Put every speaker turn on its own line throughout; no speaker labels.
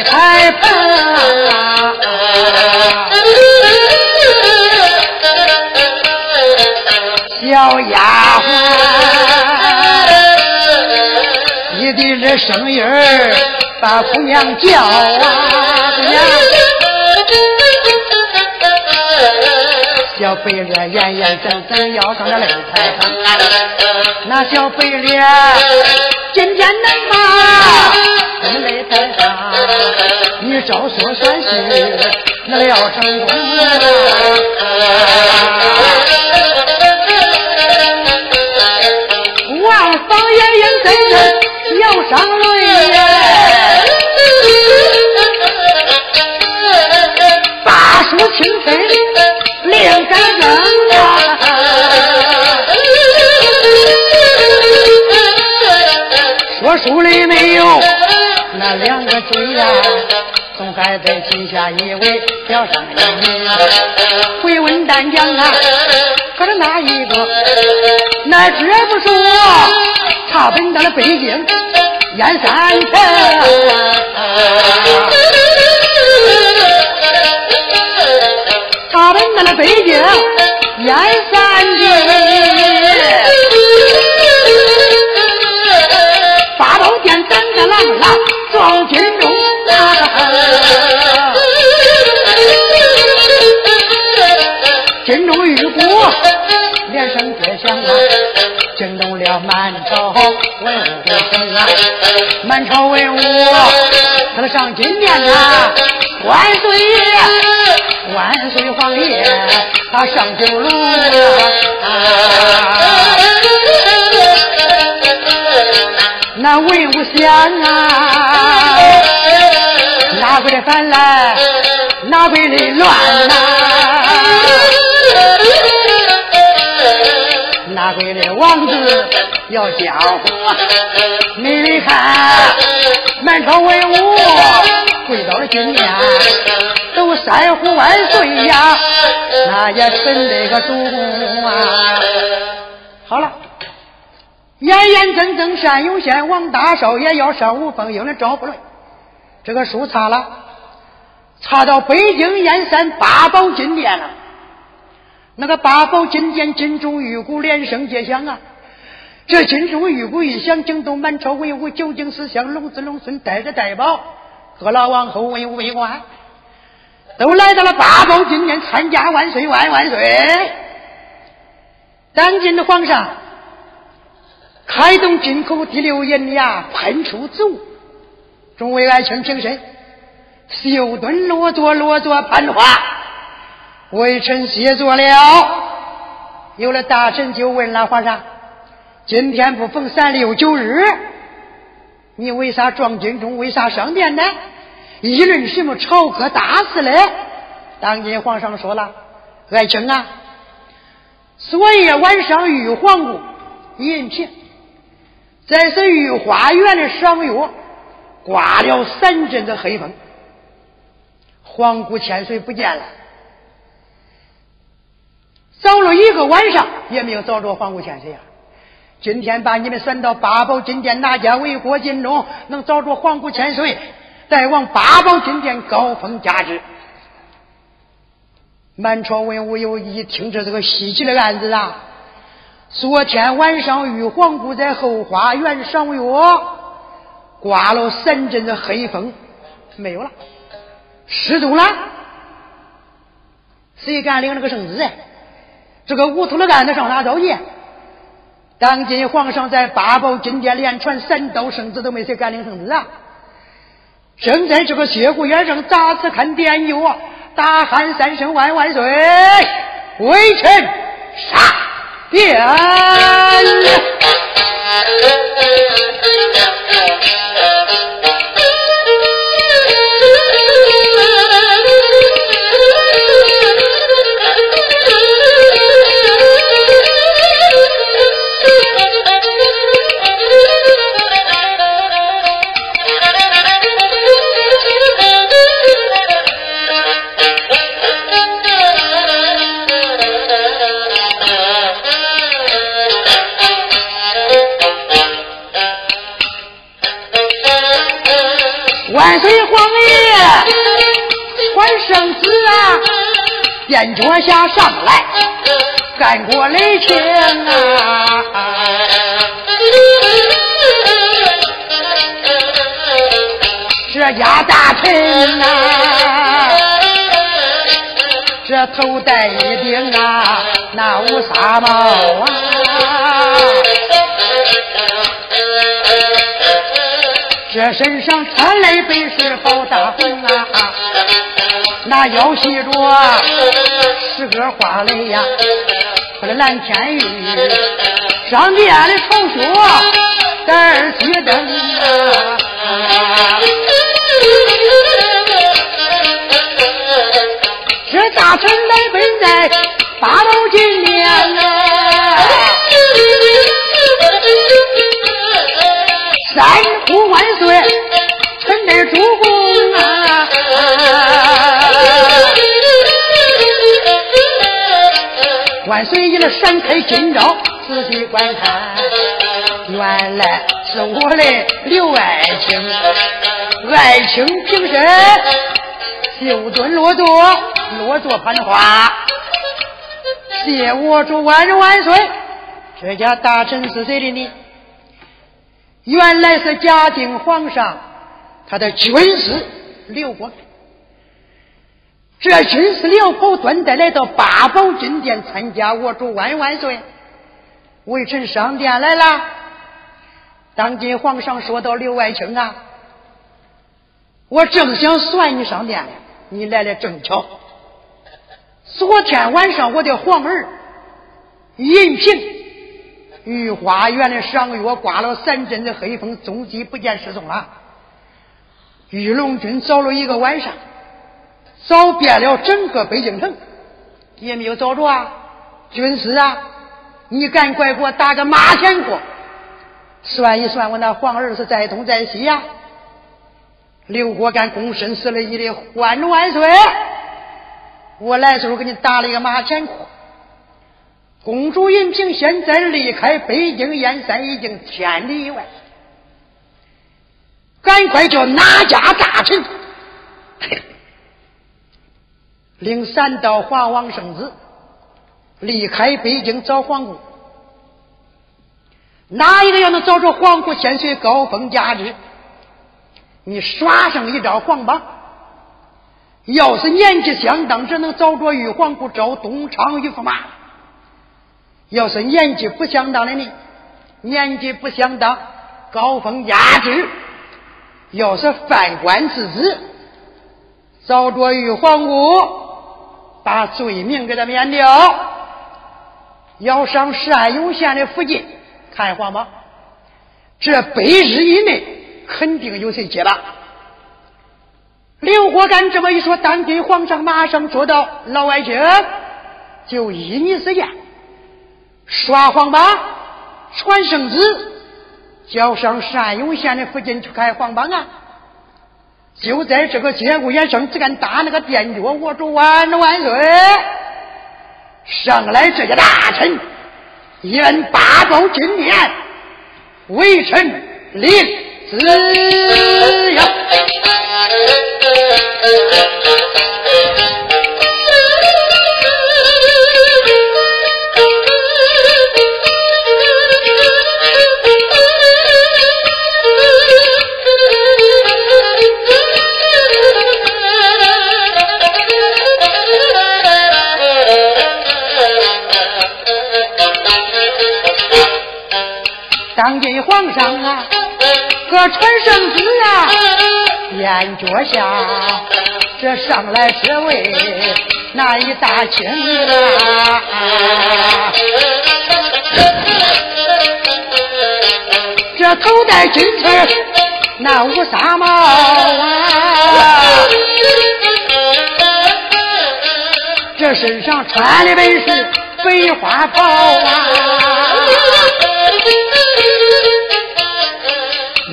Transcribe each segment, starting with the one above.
上擂台棚。小丫鬟，一地这声音儿把姑娘叫啊，姑娘。小白脸眼眼睁睁要上那擂台上，那小白脸今天能把，你招说算是那要成功王方爷眼睁睁要上擂呀，大叔清晨。两杆灯啊，说书里没有那两个嘴呀，还在旗下一位叫上名。回问丹江啊，可是哪一个？那这不是我查本到了北京燕山城。他们到了北京燕山郡，八宝殿等着郎郎金钟玉鼓连声接响啊，惊动了满朝文武声啊！满朝文武他上金殿啊，万岁爷！万岁皇爷，他上九龙啊！那文武相啊，哪会的反来，哪会的乱呐？哪会的王子要叫唤？你看，满朝文武跪到了金殿。都三呼万岁呀，那也真得个主公啊！好了，严严正正，善有县王大少爷要上五凤营的赵不伦，这个书查了，查到北京燕山八宝金殿了。那个八宝金殿金钟玉鼓连声接响啊！这金钟玉鼓一响，惊动满朝文武，九井四乡龙子龙孙带着代宝，各老王侯文武为官。都来到了八宝金殿参加万岁万万岁！当今的皇上开动金口第六银牙，喷出紫雾，众位爱卿平身，休顿落座落座攀花，微臣谢坐了。有了大臣就问了皇上：今天不逢三六九日，你为啥撞金钟？为啥上殿呢？议论什么朝歌大事嘞？当今皇上说了，爱卿啊，昨夜晚上玉皇宫银屏，在是御花园的赏月，刮了三阵的黑风，皇姑千岁不见了，找了一个晚上也没有找着黄姑千岁啊。今天把你们选到八宝金殿，哪家为国尽忠，能找着黄姑千岁？再往八宝金殿高封加职，满朝文武有一听着这个稀奇的案子啊！昨天晚上玉皇姑在后花园赏月，刮了三阵的黑风，没有了，失踪了。谁敢领这个圣旨啊？这个无头的案子上哪找去？当今皇上在八宝金殿连传三道圣旨都没谁敢领圣旨啊！正在这个血骨眼上，咋次看电影啊？大喊三声万万岁！微臣杀殿。垫脚下上来，干过雷霆啊！这家大臣呐，这头戴一顶啊，那乌纱帽啊，这身上穿来本是好大红啊，那腰系着十个花蕾呀，和这蓝天玉，上边的头靴带儿举灯啊。这大臣来奔在八楼金殿啊，万岁爷的闪开金招，仔细观看，原来是我的刘爱卿，爱卿平身，就蹲落座。落座攀花，谢我主万人万岁！这家大臣是谁的呢？原来是嘉靖皇上他的军师刘国。这军师刘口端带来到八宝金殿参加我主万万岁，微臣上殿来了。当今皇上说到刘爱卿啊，我正想算你上殿，你来了正巧。昨天晚上，我的皇儿银平御花园的赏月刮了三阵的黑风，踪迹不见，失踪了。玉龙军找了一个晚上，找遍了整个北京城，也没有找着啊。军师啊，你赶快给我打个马前过，算一算我那皇儿是在东在西呀。刘国干躬身施了一礼，万万岁。我来时候给你打了一个马前过。公主银萍现在离开北京燕山已经千里以外，赶快叫哪家大臣领三道华王圣子离开北京找皇姑。哪一个要能找着皇姑千岁高峰加之，你耍上一招黄榜。要是年纪相当，只能找着玉皇姑招东昌玉驸马；要是年纪不相当的呢，年纪不相当，高峰压制；要是犯官之子，找着玉皇姑，把罪名给他免掉。要上善永县的附近看皇榜，这百日以内肯定有谁接了。刘国干这么一说，当今皇上马上说道：“老爱卿，就依你之言，刷黄榜，传圣旨，叫上善永县的附近去开黄榜啊！就在这个节骨眼上，只敢打那个垫脚，我主万万岁！上来这些大臣，演八宝金殿，微臣领旨呀！” 当今皇上啊，可传圣旨啊，燕脚下，这上来这位那一大清啊，这头戴金翅那乌纱帽啊，这身上穿的本是白花袍啊。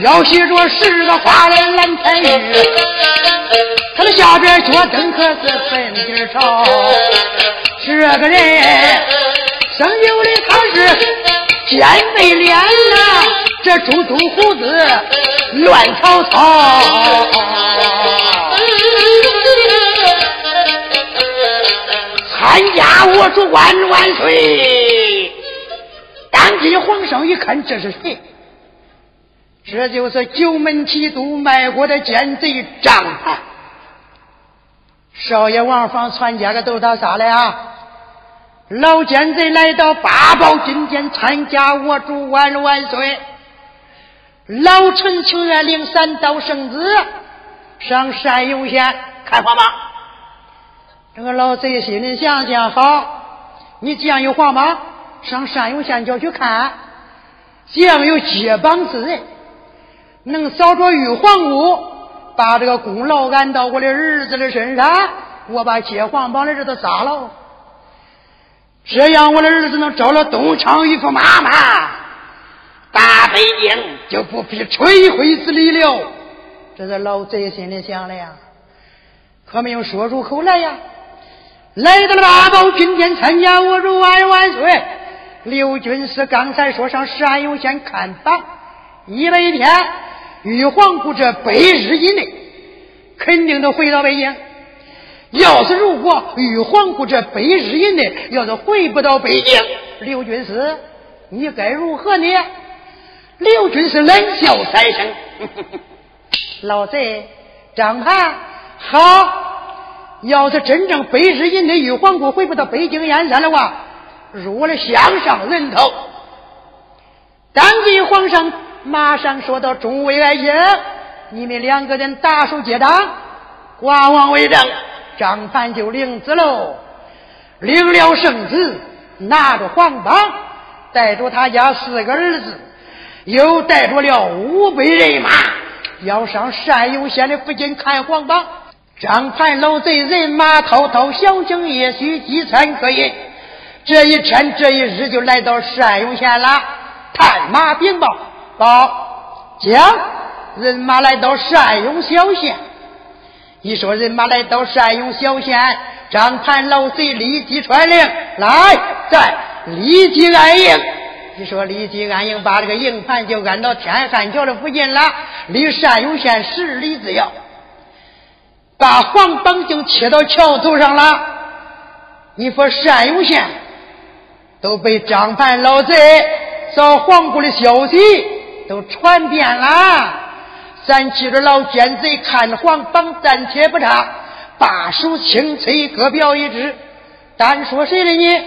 要写着十个花脸蓝彩玉，他的下边脚蹬可是粉底朝。这个人生有的他是尖背脸呐，这猪猪胡子乱草草。参加我主万万岁！当今皇上一看，这是谁？这就是九门提督卖国的奸贼张盘。少爷王房传家的都到啥了啊？老奸贼来到八宝金殿参加我主万万岁。老臣情愿领三道圣旨上山游县看皇榜。这个老贼心里想想，好，你既然有皇榜，上山游县就去看。既然有接榜之人，能扫着玉皇姑，把这个功劳安到我的儿子的身上，我把接皇榜的人都杀了。这样，我的儿子能招了东厂一副妈妈。大北京就不必吹灰之力了，这是老贼心里想的呀，可没有说出口来呀。来到了八宝军殿参加我主万万岁。刘军师刚才说上山永县看榜，一百天，玉皇姑这百日以内肯定都回到北京。要是如果玉皇姑这百日以内要是回不到北京，刘军师，你该如何呢？刘军是冷笑三声：“老贼张盘，好！要是真正百日以内玉皇姑回不到北京燕山的话，入了项上人头。”当即皇上马上说到：“众位爱卿，你们两个人打手接掌，寡王为证。”张盘就领旨喽，领了圣旨，拿着皇榜，带着他家四个儿子。又带着了五百人马，要上山永县的附近看皇榜。张盘老贼人马滔滔，小径也许饥餐可饮。这一天这一日就来到山永县了。探马禀报，报将人马来到善永小县。一说人马来到善永小县，张盘老贼立即传令，来，在立即安营。你说立即安营，把这个营盘就安到天汉桥的附近了，离善永县十里之遥。把黄榜就贴到桥头上了。你说善永县都被张盘老贼找皇姑的消息都传遍了。咱记着老奸贼看黄榜暂且不查，把手轻催各表一枝。单说谁的呢？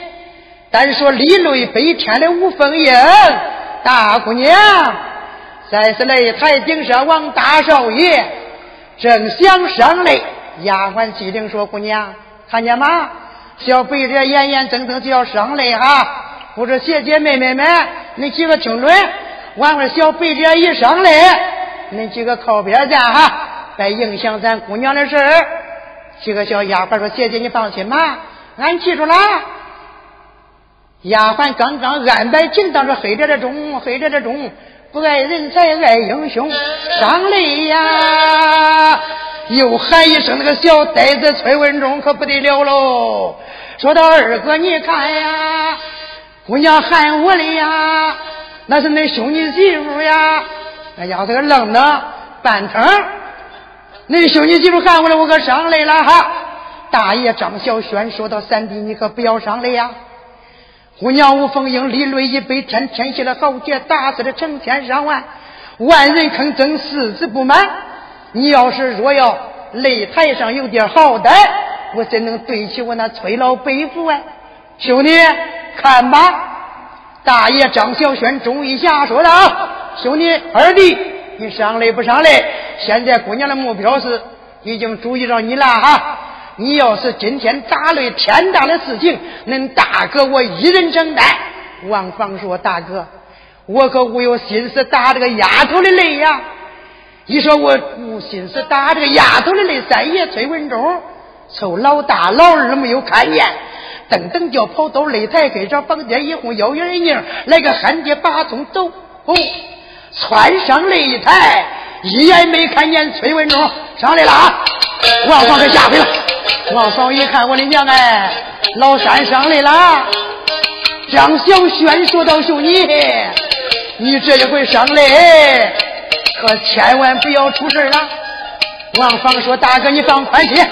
单说李雷北天的吴凤英大姑娘，再是擂台顶上王大少爷，正想上擂，丫鬟机灵说：“姑娘，看见吗？小北这眼眼睁睁就要上擂哈！不知姐姐妹妹们，你几个听准？晚会小北这一上来，你几个靠边站哈，别影响咱姑娘的事儿。”几个小丫鬟说：“姐姐你放心吧，俺记住了。”丫鬟刚刚安排紧当着黑着的钟，黑着的钟，不爱人才爱英雄，上来呀！又喊一声那个小呆子崔文忠可不得了喽！说到二哥，你看呀，姑娘喊我了呀，那是恁兄弟媳妇呀！哎呀，这个愣的半腾，恁兄弟媳妇喊我来，我可上来了哈！大爷张小轩说到：“三弟，你可不要上来呀！”姑娘吴凤英立论一杯，天天下的豪杰，打死了成千上万，万人坑争，四子不满。你要是若要擂台上有点好歹，我怎能对起我那崔老伯父啊？兄弟，看吧。大爷张小轩终于下说了啊：“兄弟，二弟，你上擂不上擂？现在姑娘的目标是已经注意到你了哈。”你要是今天打擂天大的事情，恁大哥我一人承担。王芳说：“大哥，我可无有心思打这个丫头的擂呀。一说我无心思打这个丫头的擂，三爷崔文忠凑老大老二没有看见，噔噔就跑到擂台跟上，房间一哄幺圆一拧，来个旱地拔葱走，哦，窜上擂台，一眼没看见崔文忠上来了啊！王芳给吓坏了。王嫂一看我的娘哎，老三上来了。张小轩说道：“兄弟，你这一回上来，可千万不要出事了。”王芳说：“大哥，你放宽心，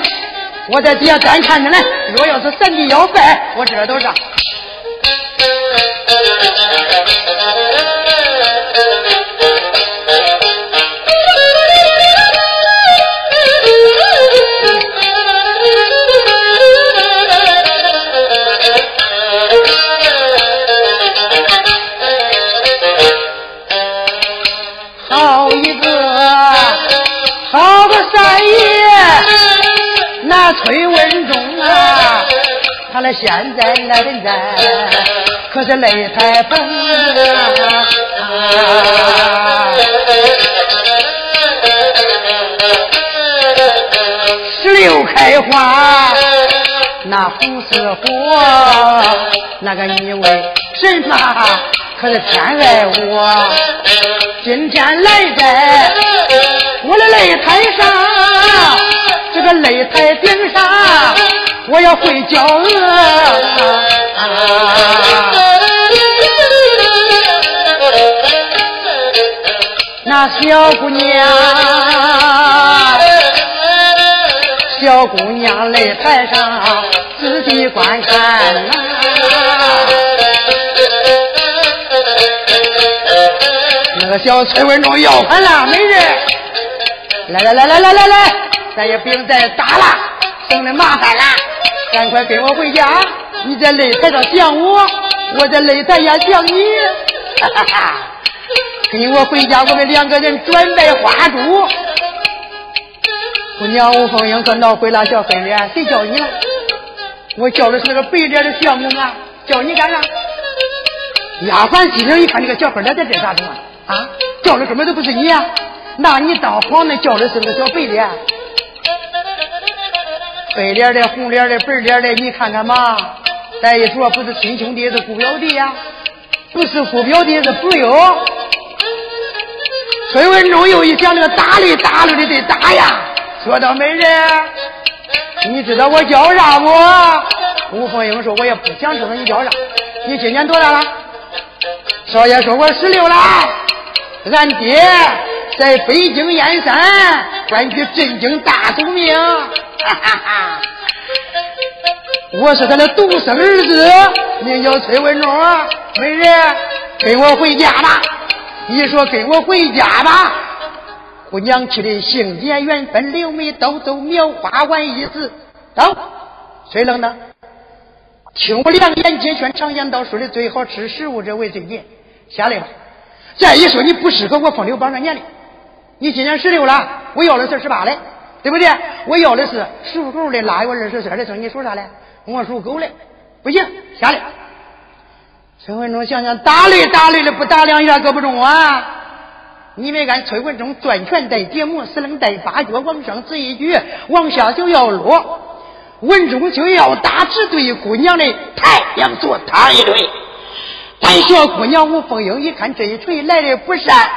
我在底下干看着呢。若要是三弟要拜，我这都上。现在那人在，可是擂台棚啊，石榴开花，那红似火，那个你为什么可是偏爱我？今天来在我的擂台上，这个擂台顶上，我要会叫鹅。那小姑娘，小姑娘擂台上仔细观看。那个小崔文忠要喊了，没人，来来来来来来来，咱也不用再打了，省得麻烦了，赶快跟我回家。你在擂台上想我，我在擂台下想你，哈哈哈！跟我回家，我们两个人转拜花烛。姑娘吴凤英可闹回了，小黑脸，谁叫你了？我叫的是那个白脸的相公啊，叫你干啥？丫鬟机灵一看，这个小黑脸在这啥子啊？啊，叫的根本都不是你啊，那你当皇的叫的是那个小白脸，白脸的、红脸的、白脸的，你看看嘛。再一说，不是亲兄弟是姑表弟呀，不是姑表弟是朋友。崔文忠又一想，那个打的打擂的得打呀。说到美人，你知道我叫啥不？吴凤英说，我也不想知道你叫啥。你今年多大了？少爷说我十六了。俺爹在北京燕山官居镇京大总兵，哈哈哈！我是他的独生儿子，名叫崔文忠。美人，跟我回家吧。你说跟我回家吧。姑娘气的杏眼缘分，柳眉刀走描花完一字。走，谁冷的？听我两眼皆劝，常言道说的最好吃食物者为最贱。下来吧。再一说，你不适合我风流榜上年龄。你今年十六了，我要的是十八的，对不对？我要的是属狗的，腊月二十岁的生。你属啥的？我属狗的，不行，下来。崔文忠想想，打擂打擂的，不打两下可不中啊！你没看崔文忠攥拳带节目，死楞带八脚往上指一举，往下就要落。文忠就要打，只对姑娘的太阳座躺一对。咱小姑娘吴凤英一看这一锤来的不善，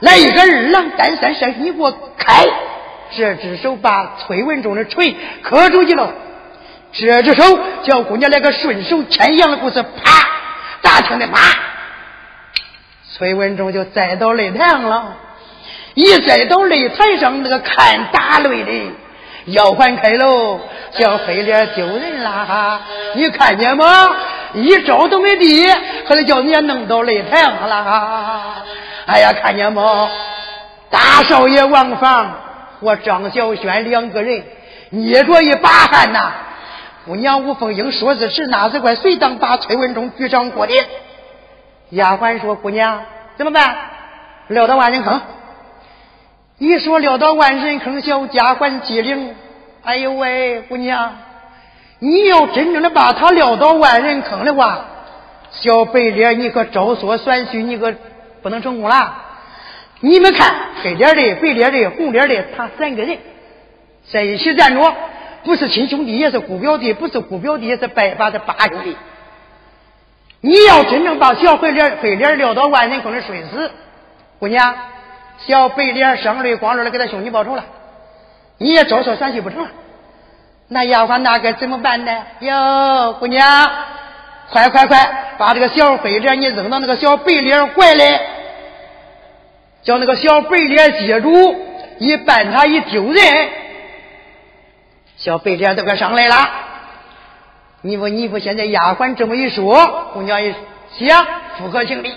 来一个二郎担三闪，你给我开！这只手把崔文忠的锤磕出去了，这只手叫姑娘来个顺手牵羊的故事，啪！大听的啪！崔文忠就栽到擂台上了，一栽到擂台上，那个看打擂的要还开喽，小黑脸丢人啦！你看见吗？一招都没地，还得叫人家弄到擂台上了。哈哎呀，看见没？大少爷王房和张小轩两个人捏着一把汗呐。姑娘吴凤英说是是，那时快，随当把崔文忠局长过的。丫鬟说：“姑娘怎么办？撂到万人坑。”一说撂到万人坑，小丫鬟机灵。哎呦喂，姑娘。你要真正的把他撂到万人坑的话，小白脸你可招缩算虚，你可不能成功了。你们看，黑脸的、白脸的、红脸的，他三个人在一起站着，不是亲兄弟，也是姑表弟；不是姑表弟，也是拜把的八兄弟。你要真正把小黑脸、黑脸撂到万人坑里摔死，姑娘，小白脸生泪光溜的给他兄弟报仇了，你也招缩算虚不成了。那丫鬟那该怎么办呢？哟，姑娘，快快快，把这个小黑脸你扔到那个小白脸怀里，叫那个小白脸接住，一绊他一丢人。小白脸都快上来了。你不你不现在丫鬟这么一说，姑娘一想符合情理。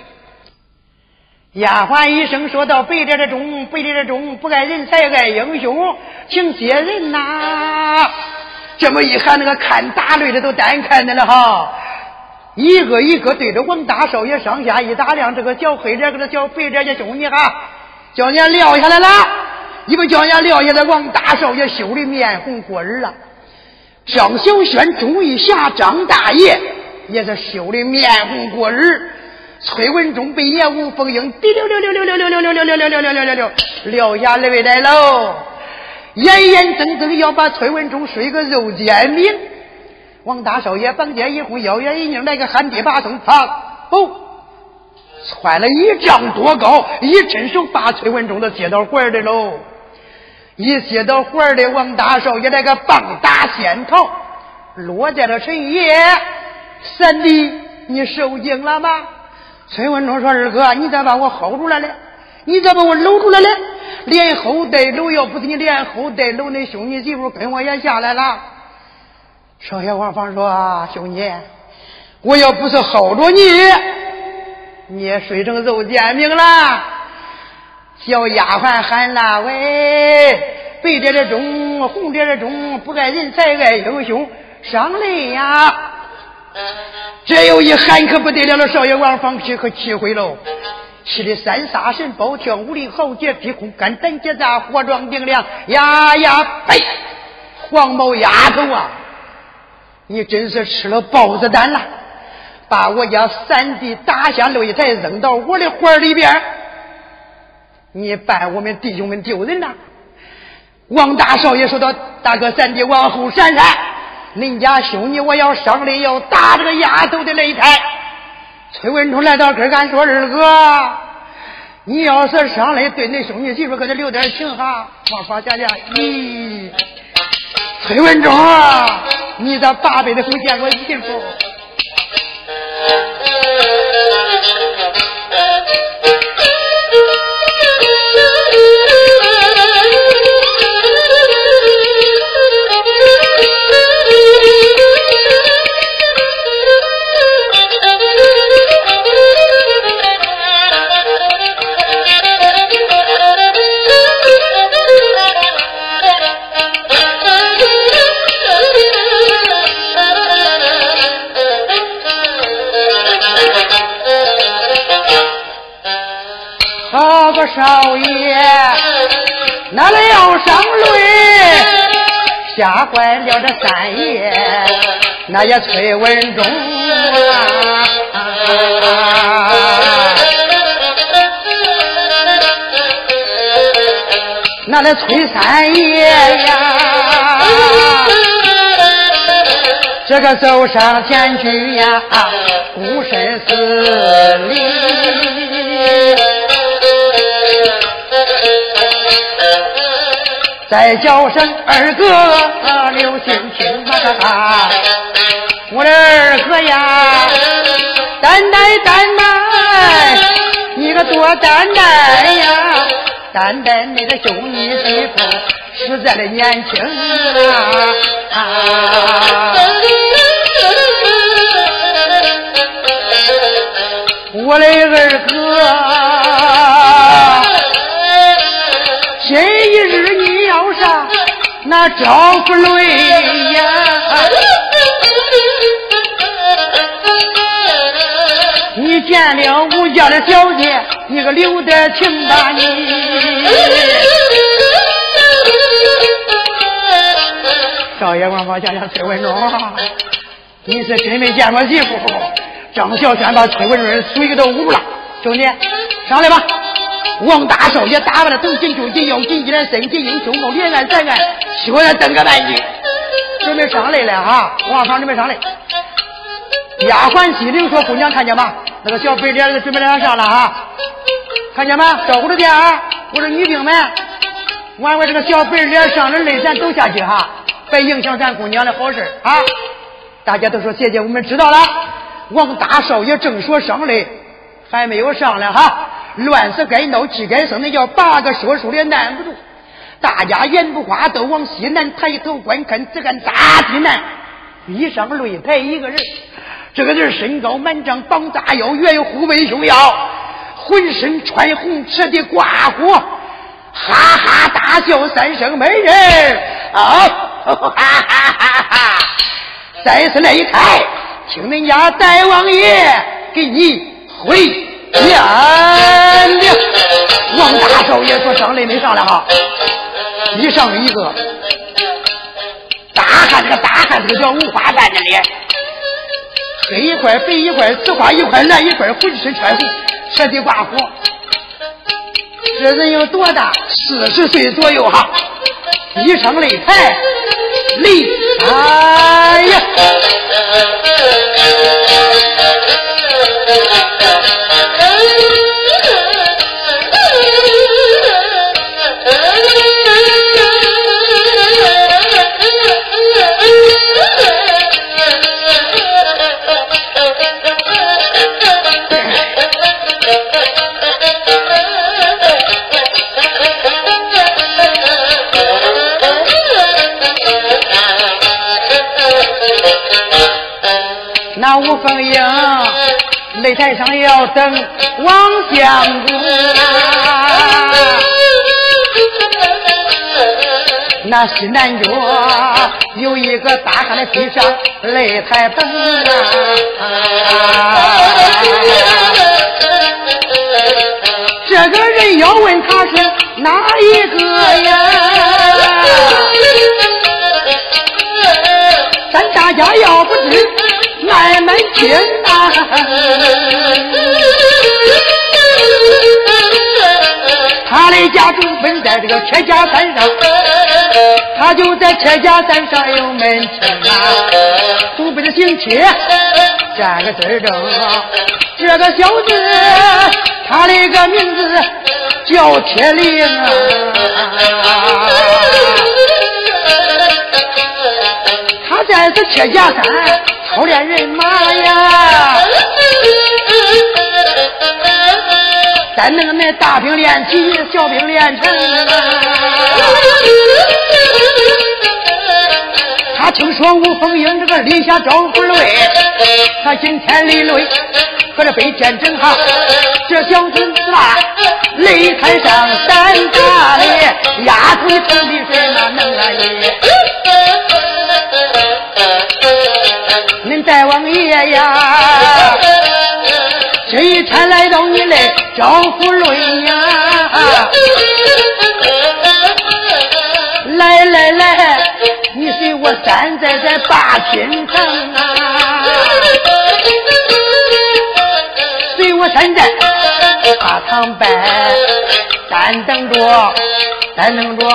丫鬟一声说道：“白脸的中，白脸的中，不爱人才爱英雄，请接人呐！”这么一喊，那个看打擂的都单看的了哈。一个一个对着王大少爷上下一打量，这个小黑脸跟这小白脸的兄弟哈，叫人家撂下来了。你不叫人家撂下来，王大少爷羞的面红过耳了。张小轩、钟玉霞、张大爷也是羞的面红过耳。崔文忠被严武凤英滴溜溜溜溜溜溜溜溜溜溜溜溜溜溜溜撂下来来喽，眼眼睁睁要把崔文忠睡个肉煎饼。王大少爷房间一呼，腰眼一拧，来个旱地拔葱，啪！哦，窜了一丈多高，一伸手把崔文忠都接到怀里喽。一接到怀里，王大少爷来个棒打仙桃，落在了陈爷。三弟，你受惊了吗？崔文忠说：“二哥，你咋把我薅住了嘞？你咋把我搂住了嘞？连后带搂，要不是你连后带搂，那兄弟媳妇跟我也下来了。”少爷王芳说：“兄弟，我要不是薅着你，你也睡成肉煎饼了。”小丫鬟喊了：“喂，白点的钟，红点的钟，不爱人才爱英雄，上来呀！”这又一喊可不得了了，少爷王芳气可气毁喽，气的三杀神暴跳，武林豪杰劈空，肝胆结扎，火壮顶梁，呀呀呸！黄毛丫头啊！你真是吃了豹子胆了，把我家三弟打下擂台，扔到我的怀里边，你拜我们弟兄们丢人呐！王大少爷说道：“大哥，三弟往后闪闪，恁家兄弟我要上来要打这个丫头的擂台。”崔文忠来到跟俺说：“二哥，你要是上来对恁兄弟媳妇可得留点情哈。”王法家家，咦，崔文忠啊！你这八辈子没见过媳妇少爷，那来要上擂，吓坏了这三爷，那也崔文忠啊！那来崔三爷呀，这个走上前去呀，孤身死里。再叫声二哥刘兴清啊！我的二哥呀，担待担待，你可多担待呀！担待那个兄弟媳妇实在的年轻啊！我的二哥，那招不累呀！你见了吴家的小姐，你可留点情吧你。少爷，王芳想想崔文忠，你是真没见过媳妇。张小轩把崔文忠水都捂了，兄弟，上来吧。王大少爷打扮的都紧就紧，要紧紧的身体英雄帽，连按三按，学着蹬个半句，准备上来了哈！王芳准备上来。丫鬟心灵说：“姑娘看见吗？那个小白脸准备要上了啊！看见吗？招呼着点啊！我说女兵们，玩玩这个小白脸上了泪，咱走下去哈，别影响咱姑娘的好事啊！大家都说姐姐，我们知道了。王大少爷正说上来，还没有上来哈。”乱死该闹，气该生，那叫八个说书的难不住。大家眼不花都往西南抬头观看，只看大地南逼上擂台一个人，这个人身高满丈，膀大腰圆，虎背熊腰，浑身穿红，赤的挂火，哈哈大笑三声，美人啊，哈哈哈哈！再次擂台，听恁家大王爷给你回见了。王大少爷说上来没上来哈。一上一个大汉，这个大汉这个叫五花蛋的脸，黑一块白一块，紫花一块蓝一块，浑身穿红，彻底挂火。这人有多大？四十岁左右哈。一上擂台，擂哎呀！那吴凤英擂台上要等王相公，那西南角有一个大汉的飞上擂台等啊，这个人要问他是哪一个呀？咱大家要不知。慢慢听呐，他的家住分在这个铁甲山上，他就在铁甲山上有门亲啊。祖辈的姓铁，这个字正。这个小子，他的一个名字叫铁灵啊。他在这铁甲山。操练人马呀，咱能那大兵练起，小兵练成。他听说吴凤英这个立下招呼擂，他今天立擂，可是被见证哈，这小子啊，擂台上胆大的，丫头头的是那能啊你。大王爷呀，这一天来到你来招呼论呀，来来来，你随我站在这大厅上啊，随我站在大堂边，站等着，站等着。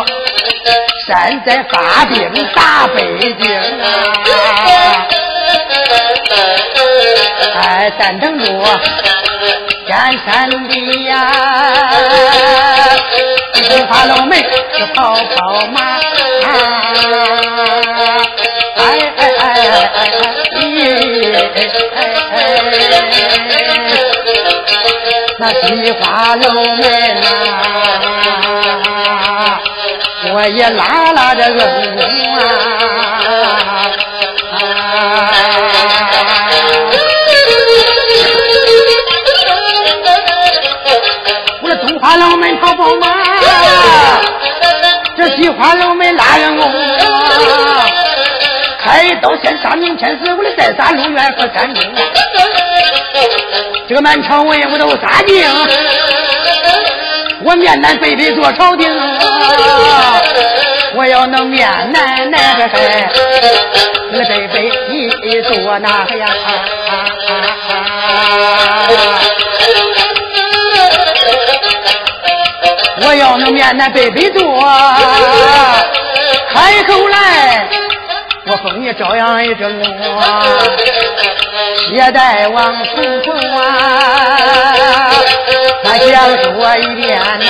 山在发兵打北京啊！哎，站等着见山的呀！西华老妹是跑跑马啊！哎哎哎哎哎哎哎哎！那西花楼门呐！我也拉拉这个弓啊！我的中华老门跑跑马，这西花老门拉人弓啊！开刀先杀明天子，我的再杀陆远和山东，这个满朝文我都杀尽。我面南背北做朝廷，我要能面南那个嘿，那背背一做那个呀，我要能面南背北做，开口来，我封你朝阳一正啊，谢大王重重啊。他讲说一遍呐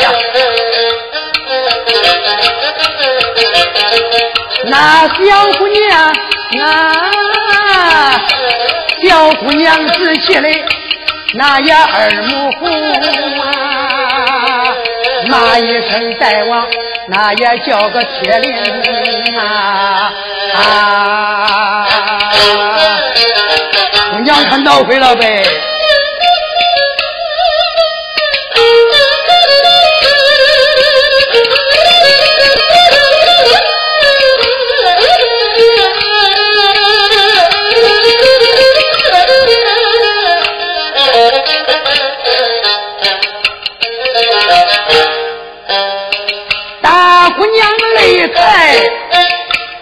呀，那小姑娘啊，小姑娘仔细嘞，那也二目红啊，骂一声大王，那也叫个铁灵啊！姑娘看到鬼了呗。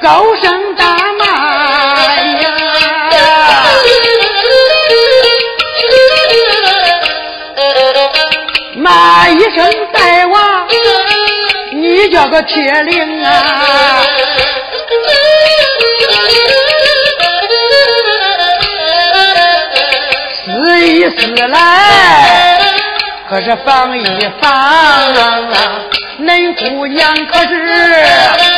高声大骂呀！骂一声大王，你叫个铁灵啊！死一死来，可是防一防，恁姑娘可是。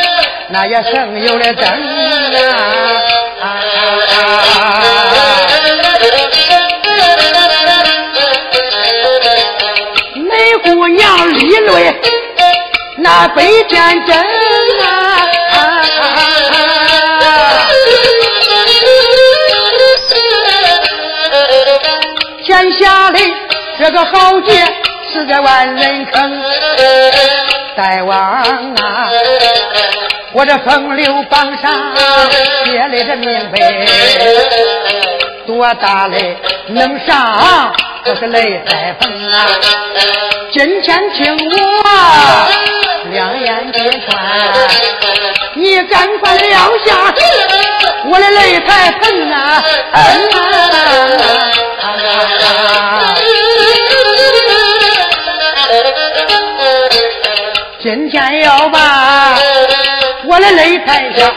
那也省有了灯啊！美姑娘立论那北天真啊！天下的这个豪杰是在万人坑，大王啊！我这风流榜上写的这名碑，多大嘞能上？这是擂台棚啊！今天听我两眼揭穿，你赶快撂下我的擂台棚啊！今天要把。擂台上，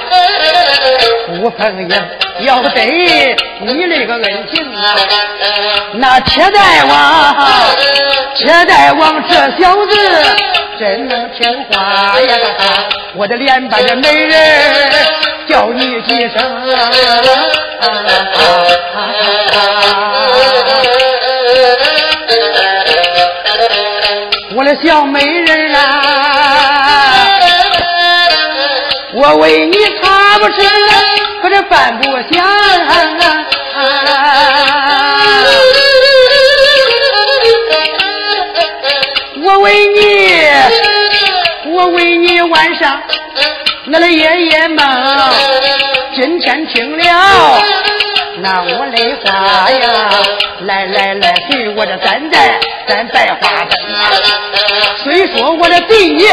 不碰硬，要得你那个恩情啊！那铁大王，铁大王这小子真能听话呀！我的连把这美人叫你几声，我的小美人我为你茶不吃，可是饭不香。我为你，我为你晚上那个夜夜梦。今天听了那我的话呀，来来来，给我这三代三白花灯啊。虽说我的对你。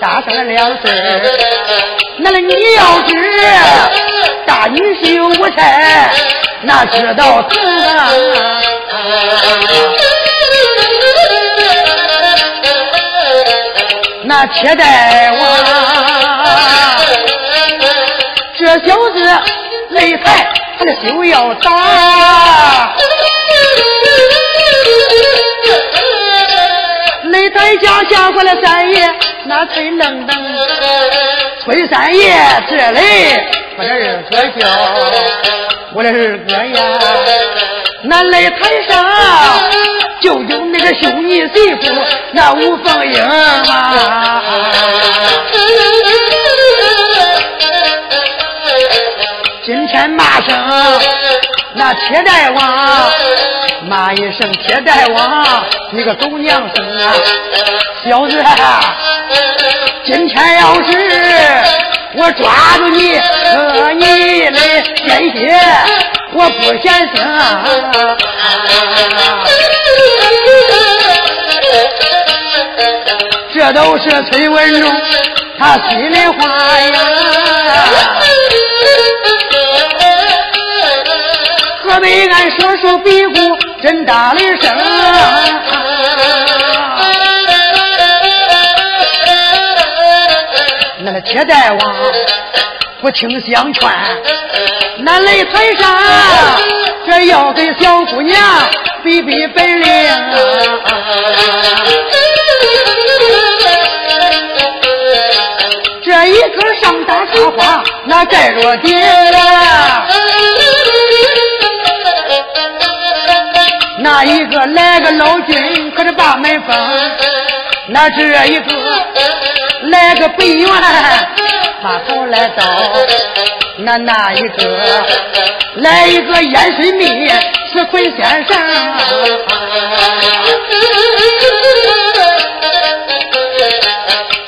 大上了两岁，那个你要是大女婿无差，那知道疼。那铁大王，这小子擂台他的手要打。擂台家下过了三爷，那崔愣登，崔三爷这里我这二哥叫，我的二哥呀，那擂台上就有那个兄弟媳妇那吴凤英啊，今天骂声那铁大王。骂一声铁大王，你个狗娘生啊！小子，今天要是我抓住你，割你的鲜血，我不嫌生。这都是崔文忠他心里话呀。说说比武。真大的声，那个铁大王不听相劝，那擂台上这要给小姑娘比比本领，这一根上大插花那盖着顶。那一个来个老君，可是把门封，那这一个来个北元，把头来到那那一个来一个烟水蜜是鬼先生，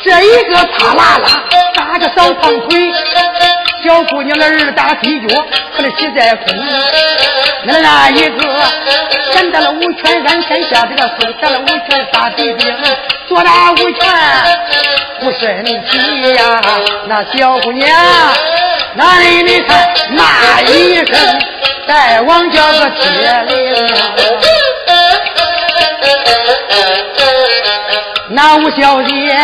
这一个啪啦啦打个扫堂腿。小姑娘的儿打飞脚，可能喜在空。那那一个闪到了五拳，按天下这个送上了五拳打地兵，做那五拳不神奇呀。那小姑娘，那里你看那一声，大王叫个铁灵。那吴小姐。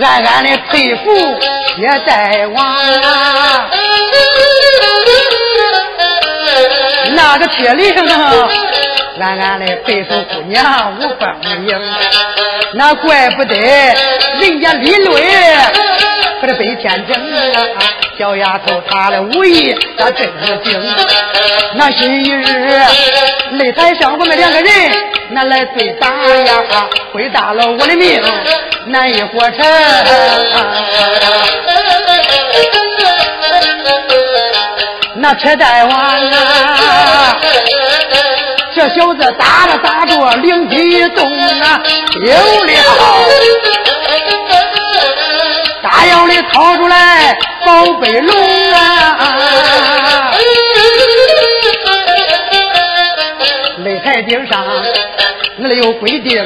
暗暗的佩服铁大王啊，那个铁铃啊，暗暗的佩服姑娘吴凤英，那怪不得人家李论可这飞天真啊，小丫头她的武艺那真是精，那今日擂台上我们两个人那来对打呀，回答了我的命。难以活成，那车大王啊，这小子打着打着灵机一动啊，有了，大腰里掏出来宝贝龙啊，擂台顶上那里有规定。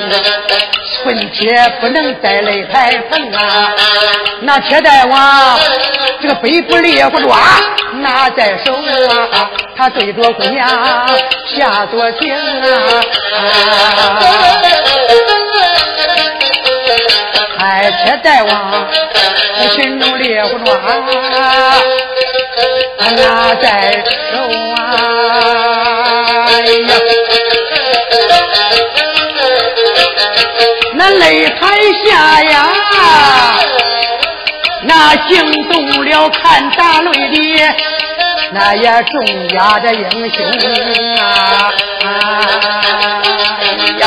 春节不能在擂台棚啊！那铁大王这个背不烈火抓拿在手啊，他对着姑娘下作情啊！哎，铁大王心中烈火抓拿在手啊！哎呀！那擂台下呀，那惊动了看打擂的那也众家的英雄啊！哎呀，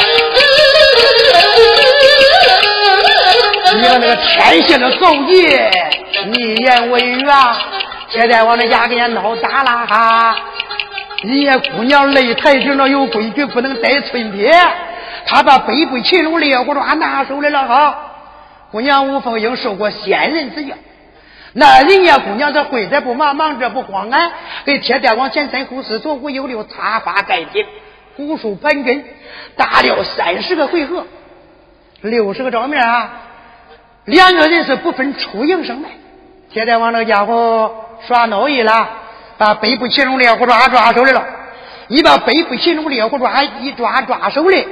你看那个天下的豪杰逆言为怨，现在我那家给人家闹打了哈！人家姑娘擂台上有规矩，不能带寸铁。他把北部秦龙烈火抓拿手来了哈，姑娘吴凤英受过先人之教，那人家姑娘这会这不忙，忙着不慌啊，给铁大王前身后四左五右六插发盖顶，古树盘根，打了三十个回合，六十个照面啊，两个人是不分出营生败。铁大王那家伙耍孬意了，把北部秦龙烈火抓抓手来了，一把北部秦龙烈火抓一抓抓手来。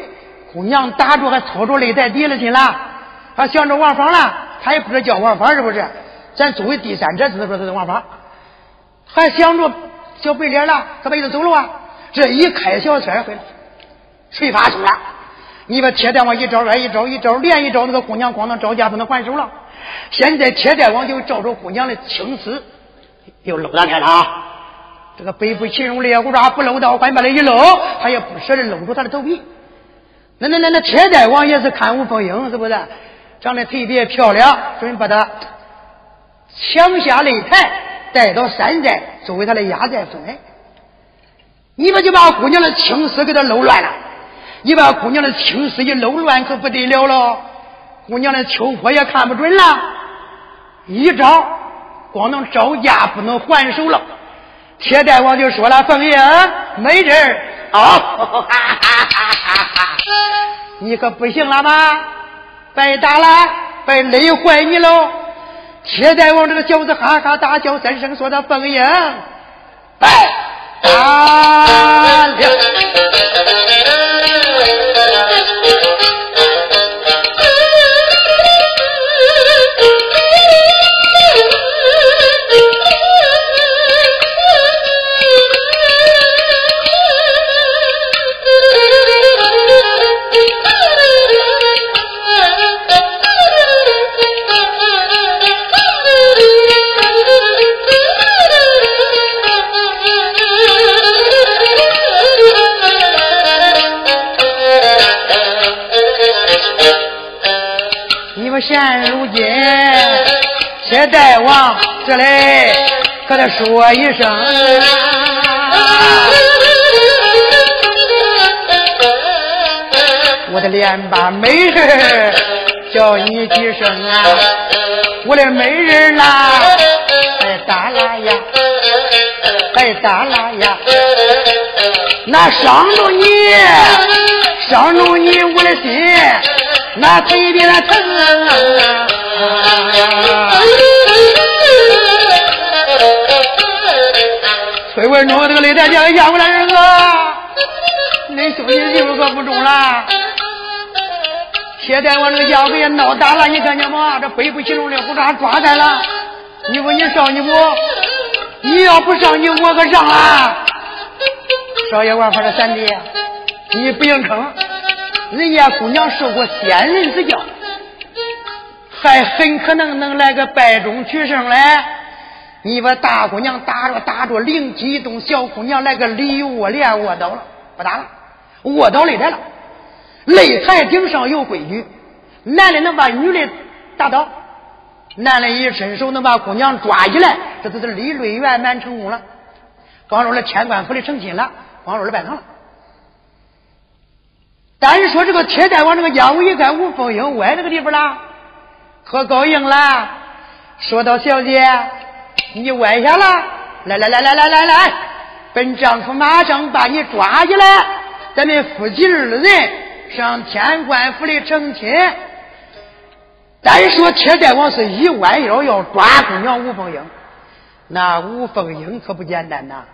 姑娘打住，还操着擂台底了去了，还想着王芳了，他也不知道叫王芳是不是？咱作为第三者，知道说他是王芳，还想着小白脸了，可把意思走了啊！这一开小车回来，谁发生了？你把铁蛋王一招来一招，一招连一招，那个姑娘光能招架不能还手了。现在铁蛋王就照着姑娘的青丝，又搂上开了啊！这个北府秦荣烈虎爪不搂到，还把他一搂，他也不舍得搂住他的头皮。那那那那铁大王也是看吴凤英是不是？长得特别漂亮，准把她抢下擂台，带到山寨作为他的压寨夫人。你们就把姑娘的青丝给他搂乱了？你把姑娘的青丝一搂乱，可不得了了。姑娘的秋波也看不准了，一招光能招架，不能还手了。铁大王就说了：“凤英，没人啊。” 你可不行了吗？白打了，白累坏你喽！铁大王这个小子哈哈大笑三声，说：“他凤英，白 打了。”这里可得说一声，我的连把美人叫你几声啊，我的美人呐，哎咋啦呀，哎咋啦呀，那伤着你，伤着你我的心。那特别的疼啊！崔文忠这个擂台讲下不来儿子，恁兄弟媳可不中了。现在我这个腰子也闹大了，你看见吗？这背不起龙的胡茬抓他了。你说你上你不，你要不上你我可上了。少爷，玩法的三弟，你不硬坑。人家姑娘受过仙人之教，还很可能能来个败中取胜嘞。你把大姑娘打着打着，灵机一动，小姑娘来个里卧连卧倒了，不打了，卧倒擂台了。擂台顶上有规矩，男的能把女的打倒，男的一伸手能把姑娘抓起来，这都是立擂圆满成功了。光说了天官府的成亲了，光说了拜堂了。但是说这个铁蛋王这个家务一看吴凤英歪这个地方了，可高兴了。说到小姐，你歪下了，来来来来来来来，本丈夫马上把你抓起来，咱们夫妻二人上天官府里成亲。单说铁蛋王是一弯腰要抓姑娘吴凤英，那吴凤英可不简单呐，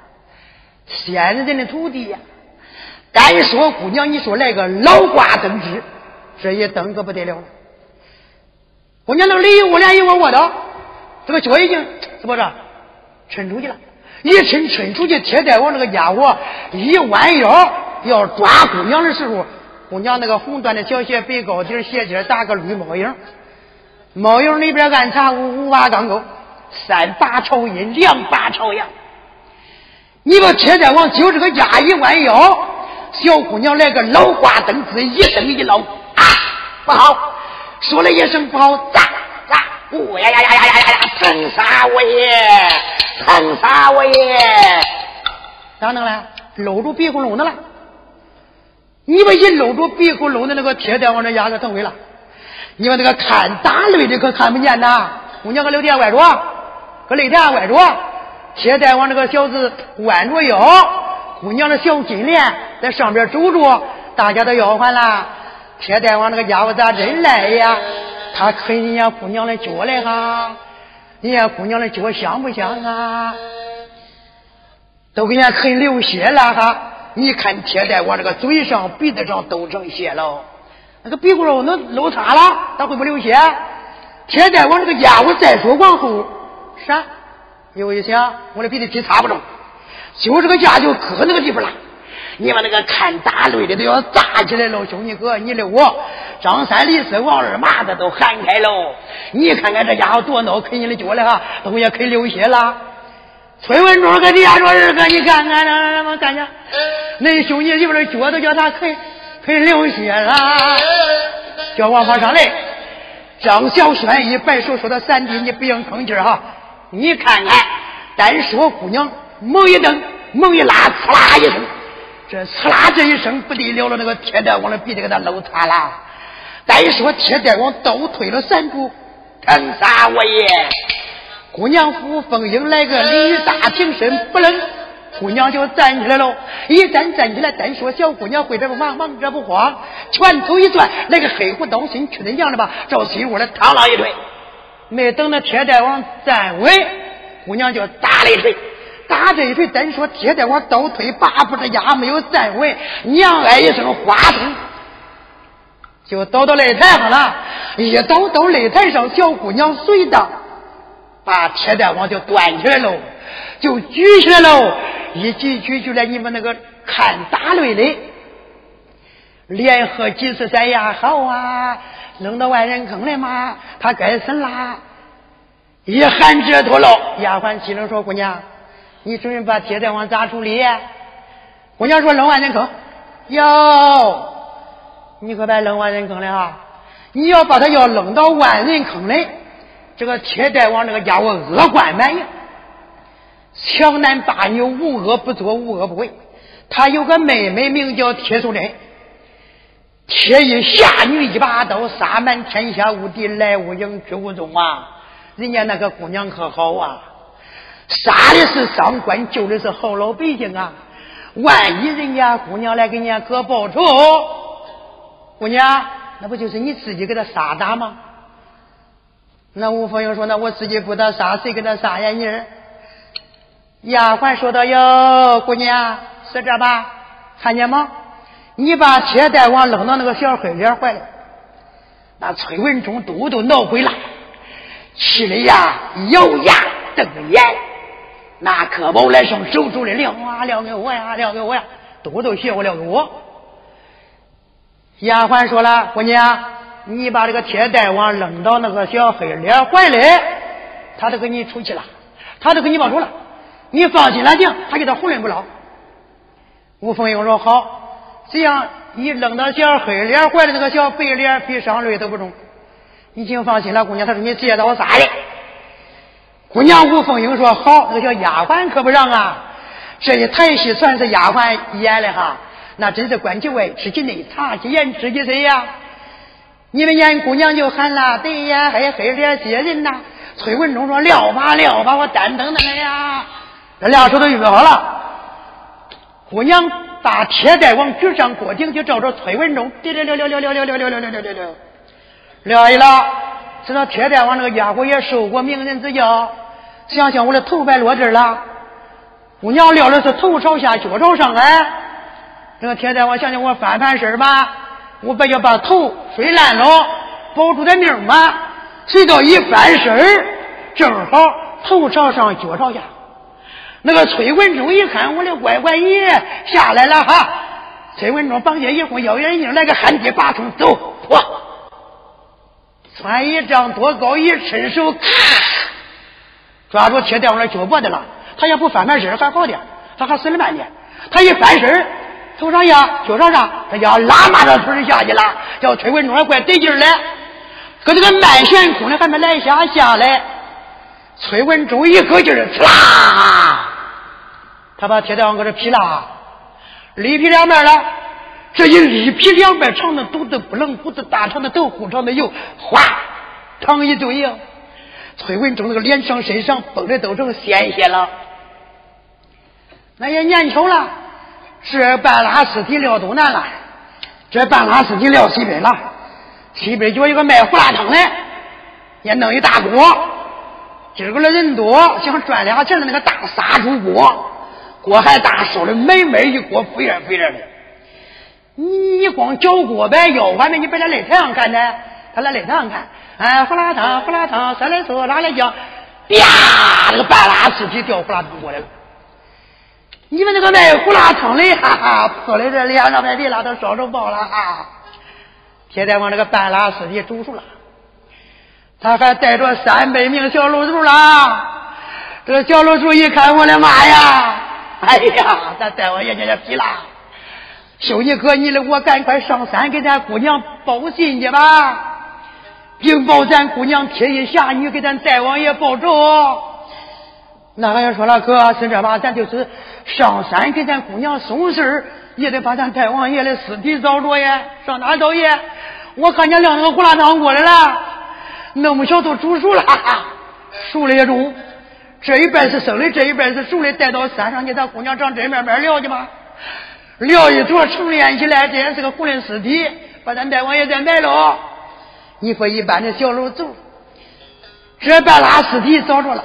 仙人的徒弟呀。单说姑娘，你说来个老瓜登枝，这一登可不得了。姑娘那个李我俩一窝窝的，这个脚已经怎么着，抻出去了。一抻抻出去，铁蛋王那个家伙一弯腰要抓姑娘的时候，姑娘那个红缎的小鞋，白高底鞋尖打个绿帽影，帽影里边暗藏五五八钢钩，三把朝阴，两把朝阳。你把铁蛋王就这个家一弯腰。小姑娘来个老挂灯子，一蹬一捞啊，不好！说了一声不好，咋呜呀呀呀呀呀呀！疼杀我也，疼杀我也！咋弄了？搂住鼻孔窿的了。你把一搂住鼻孔窿的那个铁蛋往这压个疼毁了。你把那个看打擂的可看不见呐。姑娘搁擂台外着，搁擂台外着，铁蛋往那个小子弯着腰。姑娘的小金莲在上边走着，大家都吆喝了。铁蛋王那个家伙咋真赖呀？他啃人家姑娘的脚来哈，人家姑娘的脚香不香啊？都给人家啃流血了哈！你看铁大王这个嘴上、鼻子上都成血了，那个鼻骨肉能露塌了，他会不流血？铁大王这个家伙再说往后啥？又一想，我的鼻子皮擦不中。就这个架就搁那个地方了，你把那个看打擂的都要炸起来了，兄弟哥，你的我张三李四王二麻子都喊开喽！你看看这家伙多孬，啃你的脚了哈，都也啃流血了。崔文忠跟底下说：“二哥，你看看那什么干家，恁兄弟媳妇的脚都叫他啃啃流血了。”叫王法上来，张小轩一摆手说：“他三弟，你不用吭气哈，你看看，单说姑娘。”猛一蹬，猛一拉，呲啦一声，这刺啦这一声不得了了，那个铁蛋王的鼻子给他搂塌了。再说铁蛋王倒退了三步，疼杀我也！姑娘夫凤英来个李大挺身不冷，姑娘就站起来喽。一站站起来，单说小姑娘会这不忙，忙这不慌，拳头一攥，来个黑虎刀心，去他娘的吧，照心窝里趟了一腿。没等那铁蛋王站稳，姑娘就打了一腿。打这一锤，单说贴在我倒退八步的压没有站稳，娘哎一声花通，就倒到擂台上了。一倒到擂台上，小姑娘随当把铁蛋王就端起来喽，就举起来喽。一举举起来，你们那个看打擂的，连喝几次三呀？好啊，扔到万人坑里嘛，他该死啦！一喊这头喽，丫鬟急声说：“姑娘。”你准备把铁蛋王咋处理？姑娘说扔万人坑。哟，你可别扔万人坑了哈！你要把他要扔到万人坑里，这个铁大王这个家伙恶贯满盈，强男霸女，无恶不作，无恶不为。他有个妹妹名叫铁素贞，铁一侠女一把刀，杀满天下无敌，来无影去无踪啊！人家那个姑娘可好啊，杀的是上官，救的是好老百姓啊！万一人家姑娘来给人家哥报仇，姑娘，那不就是你自己给他杀打吗？那吴凤英说：“那我自己不他杀，谁给他杀呀？”你丫鬟说道：“哟，姑娘是这吧？看见吗？你把铁大王扔到那个小黑脸怀里，那崔文忠都都恼鬼了，气的呀，咬牙瞪眼。”拿可宝来上手中的撂啊撂给我呀撂给我呀，都都学我撂给我。丫鬟说了：“姑娘，你把这个铁带网扔到那个小黑脸怀里，他都给你出气了，他都给你报仇了。你放心了，行，他叫他红人不老。”吴凤英说：“好，这样你扔到小黑脸怀里，那个小白脸比上驴都不中。你请放心了，姑娘。”他说：“你接到我啥的？”姑娘吴凤英说：“好，那个小丫鬟可不让啊！这一台戏算是丫鬟演的哈，那真是关起外吃起内，藏起眼知起谁呀？你们演姑娘就喊了，对呀，还黑脸接人呐！”崔文忠说：“撂吧，撂吧，我单等他呀。”这两手都预备好了，姑娘把铁带往举上过顶，就照着崔文忠，溜溜溜溜溜溜溜溜溜溜溜溜溜，撂一了。知道铁蛋王那个家伙也受过名人之教。想想我的头白落地了，姑娘撂的是头朝下，脚朝上哎。这个铁蛋，我想想我翻翻身吧，我不要把头摔烂了，保住点命嘛。谁道一翻身正好头朝上，脚朝下。那个崔文忠一看，我的乖乖爷下来了哈。崔文忠绑架一会腰眼镜，来个旱地拔葱，走，哇！穿一丈多高，一伸手，咔！抓住铁蛋王的脚脖子了，他也不翻翻身还好点，他还死了半天。他一翻身，头上呀，脚上上，他叫拉马的腿下去了，叫崔文忠还怪得劲儿嘞。搁这个慢悬空的还没来下下来，崔文忠一个劲儿，呲啦，他把铁蛋往搁这劈了，里劈两面了。这一里劈两面，长的肚子不冷，骨子大长的豆腐长的油，哗，淌一堆呀。崔文忠那个脸上、身上绷的都成鲜血了，那也年轻了。这半拉尸体撂东南了，这半拉尸体撂西北了。西北角有个卖胡辣汤的，也弄一大锅。今儿个的人多，想赚俩钱的那个大杀猪锅，锅还大，烧的美美一锅，肥热肥热的。你你光搅锅呗，要完了你别在擂台上看呢，他在擂台上看。哎，胡辣汤，胡辣汤，上来说拿来酱，啪，那个半拉尸体掉胡辣汤过来了。你们那个卖胡辣汤的，哈哈，泼的这脸上边皮拉都烧成包了啊！铁大王这个半拉尸体煮熟了，他还带着三百名小露珠啦。这个小露珠一看，我的妈呀！哎呀，咱大王爷爷也皮了。兄弟哥，你的我赶快上山给咱姑娘报信去吧。禀报咱姑娘铁衣侠女，给咱大王爷报仇。那俺也说了，哥是这吧？咱就是上山给咱姑娘送信儿，也得把咱大王爷的尸体找着呀。上哪找爷？我看见晾那个胡辣汤过来了，那么小都煮熟了，熟了也中。这一半是生的，这一半是熟的，带到山上去，咱姑娘长这面面聊去吧。聊一坨，成连起来，这也是个活人尸体，把咱大王爷再埋了。你说一般的小楼走，这半拉尸体找着了，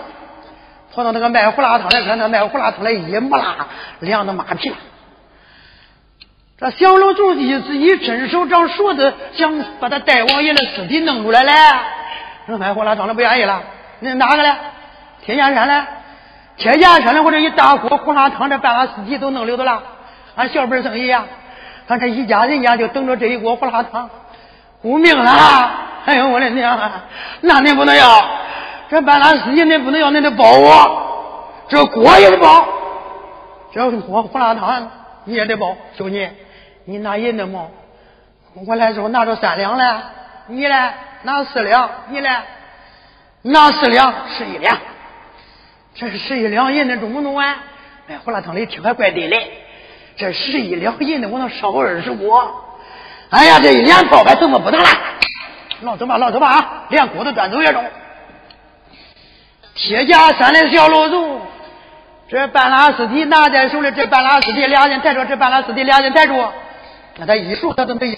跑到那个卖胡辣汤的，看那卖胡辣汤的一木拉凉的马皮了。这小楼主一一伸手长勺子，想把他大王爷的尸体弄出来嘞。那卖胡辣汤的不愿意了，那哪个嘞？铁剑山嘞？铁剑山的我这一大锅胡辣汤，这半拉尸体都弄溜的了。俺小本生意呀，俺这一家人家就等着这一锅胡辣汤。顾命了！哎呦我的娘啊！那你不能要，这半拉司机你不能要，你得包我。这锅也得包，这锅胡辣汤你也得包。兄弟，你拿银的吗？我来时候拿着三两来，你呢？拿四两。你呢？拿四两，十一两。这是十一两银子，中不中啊？哎，胡辣汤里听还怪得嘞。这十一两银子，我能烧二十锅。哎呀，这一连包还怎么不能了？老走吧，老走吧啊！连锅都端走也中。铁甲山的小老祖，这半拉尸体拿在手里，这半拉尸体俩人抬着，这半拉尸体俩人抬着，那他一数他都没。